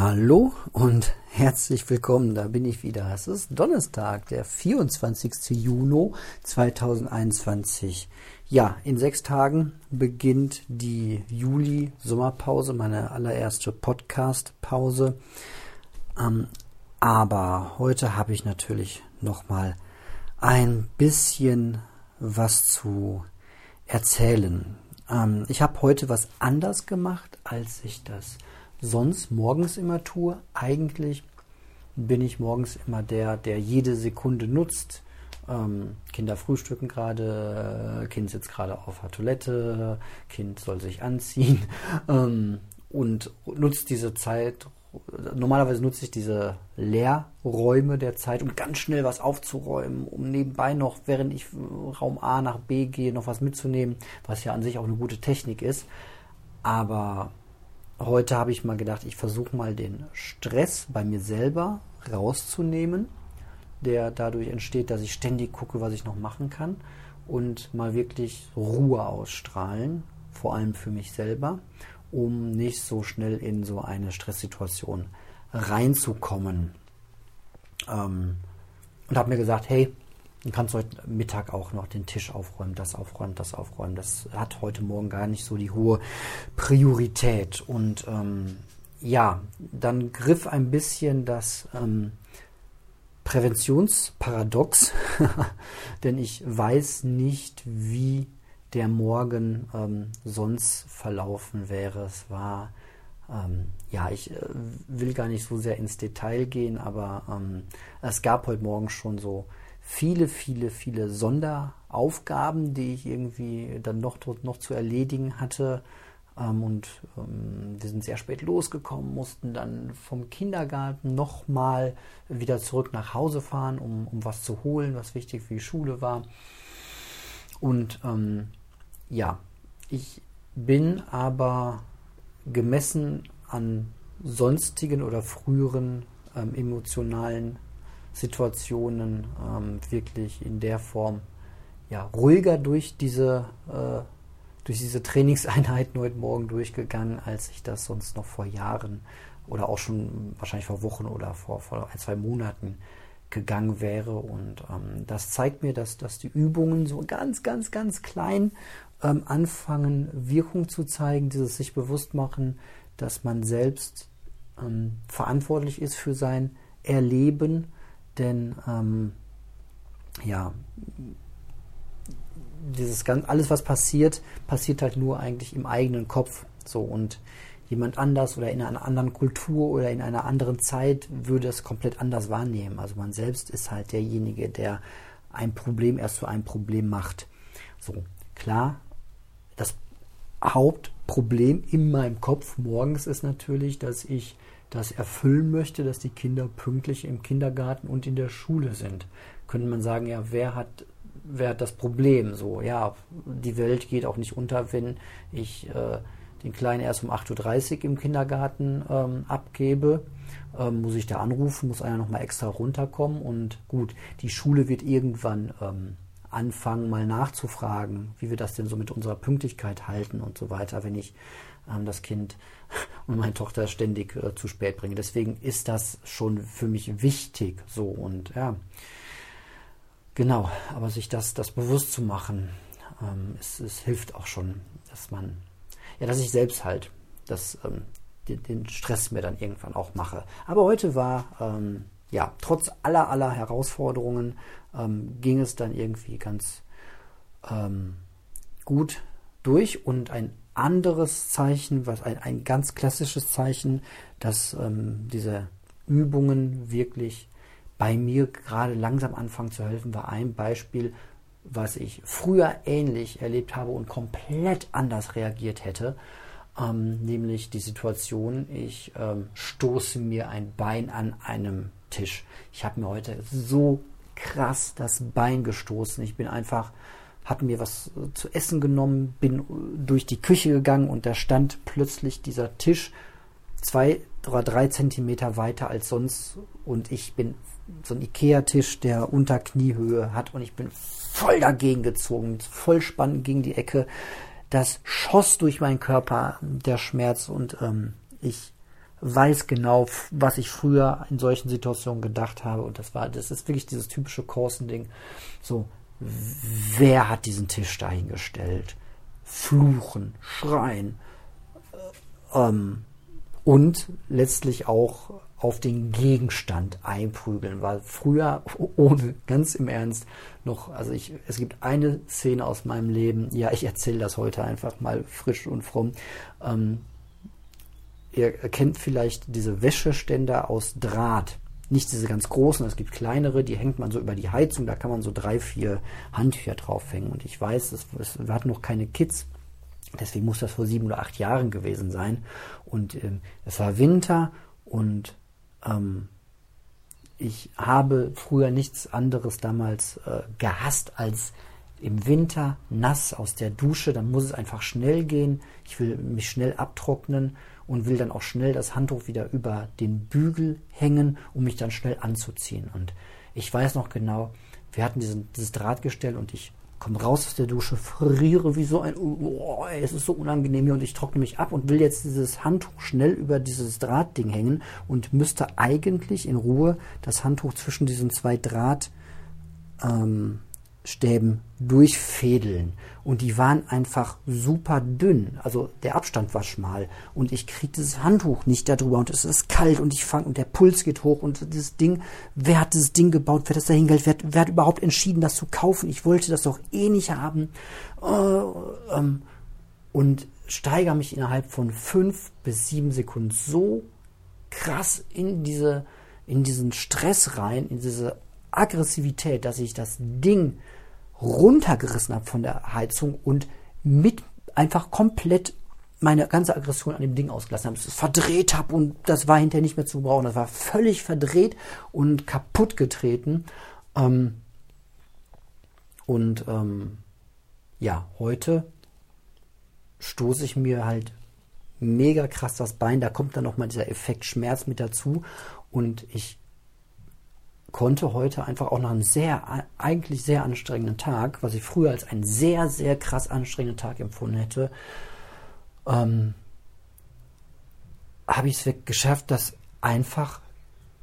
Hallo und herzlich willkommen, da bin ich wieder. Es ist Donnerstag, der 24. Juni 2021. Ja, in sechs Tagen beginnt die Juli-Sommerpause, meine allererste Podcast-Pause. Ähm, aber heute habe ich natürlich nochmal ein bisschen was zu erzählen. Ähm, ich habe heute was anders gemacht, als ich das sonst morgens immer tue. Eigentlich bin ich morgens immer der, der jede Sekunde nutzt. Ähm, Kinder frühstücken gerade, Kind sitzt gerade auf der Toilette, Kind soll sich anziehen ähm, und nutzt diese Zeit. Normalerweise nutze ich diese Leerräume der Zeit, um ganz schnell was aufzuräumen, um nebenbei noch, während ich Raum A nach B gehe, noch was mitzunehmen, was ja an sich auch eine gute Technik ist. Aber heute habe ich mal gedacht, ich versuche mal den Stress bei mir selber rauszunehmen, der dadurch entsteht, dass ich ständig gucke, was ich noch machen kann und mal wirklich Ruhe ausstrahlen, vor allem für mich selber, um nicht so schnell in so eine Stresssituation reinzukommen. Ähm, und habe mir gesagt, hey, Du kannst heute Mittag auch noch den Tisch aufräumen, das aufräumen, das aufräumen. Das hat heute Morgen gar nicht so die hohe Priorität. Und ähm, ja, dann griff ein bisschen das ähm, Präventionsparadox, denn ich weiß nicht, wie der Morgen ähm, sonst verlaufen wäre. Es war, ähm, ja, ich äh, will gar nicht so sehr ins Detail gehen, aber ähm, es gab heute Morgen schon so viele, viele, viele Sonderaufgaben, die ich irgendwie dann noch, noch zu erledigen hatte. Ähm, und ähm, wir sind sehr spät losgekommen, mussten dann vom Kindergarten nochmal wieder zurück nach Hause fahren, um, um was zu holen, was wichtig für die Schule war. Und ähm, ja, ich bin aber gemessen an sonstigen oder früheren ähm, emotionalen Situationen ähm, wirklich in der Form ja, ruhiger durch diese, äh, durch diese Trainingseinheiten heute Morgen durchgegangen, als ich das sonst noch vor Jahren oder auch schon wahrscheinlich vor Wochen oder vor, vor ein, zwei Monaten gegangen wäre. Und ähm, das zeigt mir, dass, dass die Übungen so ganz, ganz, ganz klein ähm, anfangen, Wirkung zu zeigen, dieses sich bewusst machen, dass man selbst ähm, verantwortlich ist für sein Erleben denn ähm, ja, dieses ganz, alles, was passiert, passiert halt nur eigentlich im eigenen Kopf. So und jemand anders oder in einer anderen Kultur oder in einer anderen Zeit würde es komplett anders wahrnehmen. Also man selbst ist halt derjenige, der ein Problem erst zu einem Problem macht. So, klar, das Hauptproblem in meinem Kopf morgens ist natürlich, dass ich das erfüllen möchte, dass die Kinder pünktlich im Kindergarten und in der Schule sind. Könnte man sagen, ja, wer hat, wer hat das Problem? So, ja, die Welt geht auch nicht unter, wenn ich äh, den Kleinen erst um 8.30 Uhr im Kindergarten ähm, abgebe. Ähm, muss ich da anrufen, muss einer nochmal extra runterkommen und gut, die Schule wird irgendwann ähm, anfangen, mal nachzufragen, wie wir das denn so mit unserer Pünktlichkeit halten und so weiter, wenn ich ähm, das Kind und meine Tochter ständig äh, zu spät bringe. Deswegen ist das schon für mich wichtig so und ja, genau, aber sich das, das bewusst zu machen, ähm, es, es hilft auch schon, dass man, ja, dass ich selbst halt das, ähm, den, den, Stress mir dann irgendwann auch mache. Aber heute war, ähm, ja, trotz aller, aller Herausforderungen ähm, ging es dann irgendwie ganz ähm, gut durch und ein anderes Zeichen, was ein, ein ganz klassisches Zeichen, dass ähm, diese Übungen wirklich bei mir gerade langsam anfangen zu helfen, war ein Beispiel, was ich früher ähnlich erlebt habe und komplett anders reagiert hätte. Ähm, nämlich die Situation, ich ähm, stoße mir ein Bein an einem Tisch. Ich habe mir heute so krass das Bein gestoßen. Ich bin einfach habe mir was äh, zu essen genommen, bin äh, durch die Küche gegangen und da stand plötzlich dieser Tisch zwei oder drei Zentimeter weiter als sonst und ich bin so ein Ikea-Tisch, der unter Kniehöhe hat und ich bin voll dagegen gezogen, voll spannend gegen die Ecke. Das schoss durch meinen Körper, der Schmerz und ähm, ich weiß genau, was ich früher in solchen Situationen gedacht habe. Und das war, das ist wirklich dieses typische Korsen-Ding. So, wer hat diesen Tisch dahingestellt? Fluchen, schreien. Äh, ähm, und letztlich auch auf den Gegenstand einprügeln, weil früher ohne, ganz im Ernst, noch, also ich, es gibt eine Szene aus meinem Leben, ja, ich erzähle das heute einfach mal frisch und fromm. Ähm, ihr kennt vielleicht diese Wäscheständer aus Draht. Nicht diese ganz großen, es gibt kleinere, die hängt man so über die Heizung, da kann man so drei, vier Handtücher draufhängen. Und ich weiß, es, es, wir hatten noch keine Kids, deswegen muss das vor sieben oder acht Jahren gewesen sein. Und ähm, es war Winter und ähm, ich habe früher nichts anderes damals äh, gehasst als im Winter nass aus der Dusche. Dann muss es einfach schnell gehen. Ich will mich schnell abtrocknen und will dann auch schnell das Handtuch wieder über den Bügel hängen, um mich dann schnell anzuziehen. Und ich weiß noch genau, wir hatten diesen, dieses Drahtgestell und ich komme raus aus der Dusche, friere wie so ein, oh, es ist so unangenehm hier und ich trockne mich ab und will jetzt dieses Handtuch schnell über dieses Drahtding hängen und müsste eigentlich in Ruhe das Handtuch zwischen diesen zwei Draht ähm, Stäben durchfädeln. Und die waren einfach super dünn. Also der Abstand war schmal. Und ich kriege dieses Handtuch nicht darüber. Und es ist kalt und ich fange und der Puls geht hoch. Und das Ding, wer hat dieses Ding gebaut? Wer hat das dahin gehalten? Wer, wer, hat überhaupt entschieden, das zu kaufen? Ich wollte das doch eh nicht haben. Äh, ähm, und steigere mich innerhalb von fünf bis sieben Sekunden so krass in diese, in diesen Stress rein, in diese Aggressivität, dass ich das Ding runtergerissen habe von der Heizung und mit einfach komplett meine ganze Aggression an dem Ding ausgelassen habe, es verdreht habe und das war hinterher nicht mehr zu brauchen. Das war völlig verdreht und kaputt getreten. Ähm, und ähm, ja, heute stoße ich mir halt mega krass das Bein. Da kommt dann nochmal dieser Effekt Schmerz mit dazu. Und ich konnte heute einfach auch nach einem sehr, eigentlich sehr anstrengenden Tag, was ich früher als einen sehr, sehr krass anstrengenden Tag empfunden hätte, ähm, habe ich es geschafft, das einfach,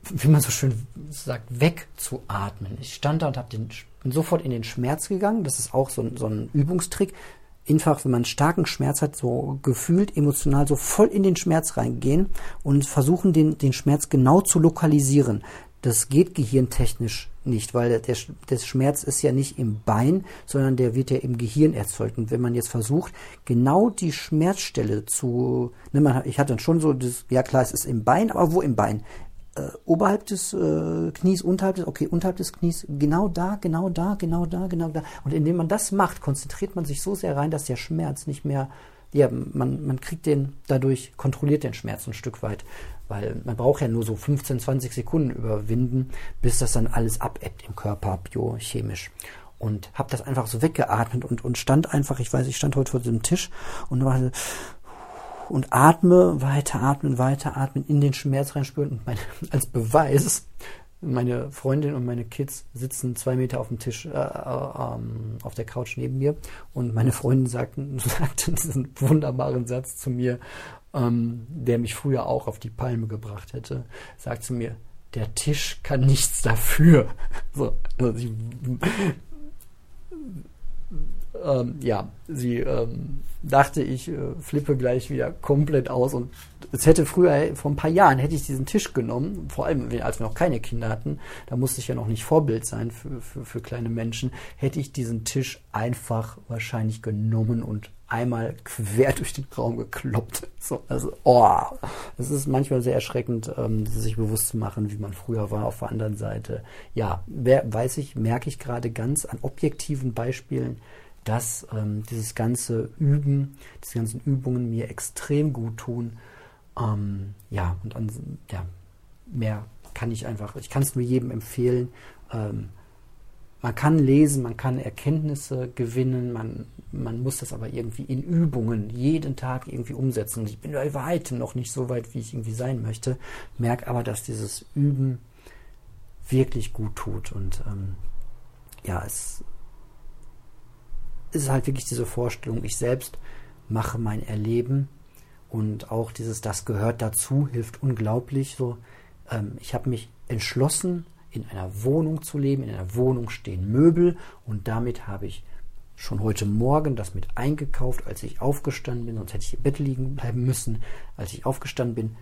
wie man so schön sagt, wegzuatmen. Ich stand da und hab den, bin sofort in den Schmerz gegangen. Das ist auch so, so ein Übungstrick. Einfach, wenn man starken Schmerz hat, so gefühlt, emotional, so voll in den Schmerz reingehen und versuchen, den, den Schmerz genau zu lokalisieren. Das geht gehirntechnisch nicht, weil der, der Schmerz ist ja nicht im Bein, sondern der wird ja im Gehirn erzeugt. Und wenn man jetzt versucht, genau die Schmerzstelle zu, ne, man, ich hatte dann schon so, das, ja klar, es ist im Bein, aber wo im Bein? Äh, oberhalb des äh, Knies, unterhalb des, okay, unterhalb des Knies, genau da, genau da, genau da, genau da. Und indem man das macht, konzentriert man sich so sehr rein, dass der Schmerz nicht mehr ja, man, man kriegt den dadurch, kontrolliert den Schmerz ein Stück weit, weil man braucht ja nur so 15, 20 Sekunden überwinden, bis das dann alles abebbt im Körper, biochemisch. Und habe das einfach so weggeatmet und, und stand einfach, ich weiß, ich stand heute vor diesem Tisch und war und atme, weiter atmen, weiter atmen, in den Schmerz reinspüren und meine, als Beweis meine Freundin und meine Kids sitzen zwei Meter auf dem Tisch, äh, äh, auf der Couch neben mir. Und meine Freundin sagten, sagte diesen wunderbaren Satz zu mir, ähm, der mich früher auch auf die Palme gebracht hätte. Sagt zu mir, der Tisch kann nichts dafür. So, also sie, ähm, ja, sie ähm, dachte, ich äh, flippe gleich wieder komplett aus und es hätte früher, vor ein paar Jahren, hätte ich diesen Tisch genommen, vor allem als wir noch keine Kinder hatten, da musste ich ja noch nicht Vorbild sein für, für, für kleine Menschen, hätte ich diesen Tisch einfach wahrscheinlich genommen und einmal quer durch den Raum gekloppt. So, also, oh, es ist manchmal sehr erschreckend, ähm, sich bewusst zu machen, wie man früher war auf der anderen Seite. Ja, wer, weiß ich, merke ich gerade ganz an objektiven Beispielen, dass ähm, dieses ganze Üben, diese ganzen Übungen mir extrem gut tun. Ähm, ja, und an, ja, mehr kann ich einfach, ich kann es nur jedem empfehlen. Ähm, man kann lesen, man kann Erkenntnisse gewinnen, man, man muss das aber irgendwie in Übungen jeden Tag irgendwie umsetzen. Ich bin bei weitem noch nicht so weit, wie ich irgendwie sein möchte, merke aber, dass dieses Üben wirklich gut tut und ähm, ja, es ist halt wirklich diese Vorstellung, ich selbst mache mein Erleben Und auch dieses, das gehört dazu, hilft unglaublich. So, ähm, ich habe mich entschlossen, in einer Wohnung zu leben. In einer Wohnung stehen Möbel und damit habe ich schon heute Morgen das mit eingekauft, als ich aufgestanden bin, sonst hätte ich im Bett liegen bleiben müssen. Als ich aufgestanden bin,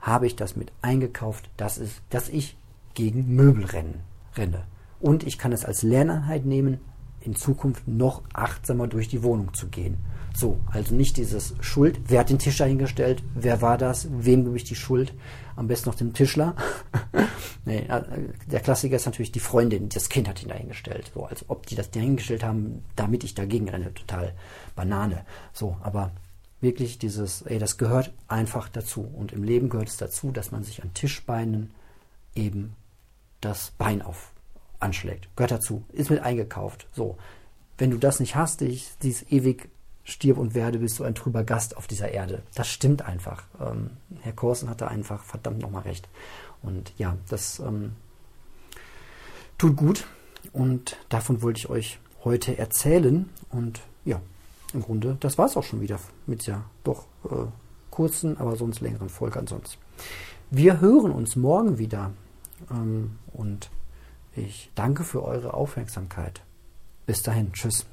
habe ich das mit eingekauft, dass, es, dass ich gegen Möbel rennen, renne. Und ich kann es als Lerneinheit nehmen, in Zukunft noch achtsamer durch die Wohnung zu gehen. So, also nicht dieses Schuld. Wer hat den Tisch dahingestellt? Wer war das? Wem gebe ich die Schuld? Am besten noch dem Tischler. nee, äh, der Klassiker ist natürlich die Freundin. Das Kind hat ihn dahingestellt. So, als ob die das dahingestellt haben, damit ich dagegen renne. Total Banane. So, aber wirklich dieses, ey, das gehört einfach dazu. Und im Leben gehört es dazu, dass man sich an Tischbeinen eben das Bein auf anschlägt. Gehört dazu. Ist mit eingekauft. So. Wenn du das nicht hast, dich, dieses ewig stirb und werde, bist du ein trüber Gast auf dieser Erde. Das stimmt einfach. Ähm, Herr Korsen hatte einfach verdammt nochmal recht. Und ja, das ähm, tut gut. Und davon wollte ich euch heute erzählen. Und ja, im Grunde, das war es auch schon wieder mit der doch äh, kurzen, aber sonst längeren Folge ansonsten. Wir hören uns morgen wieder. Ähm, und ich danke für eure Aufmerksamkeit. Bis dahin. Tschüss.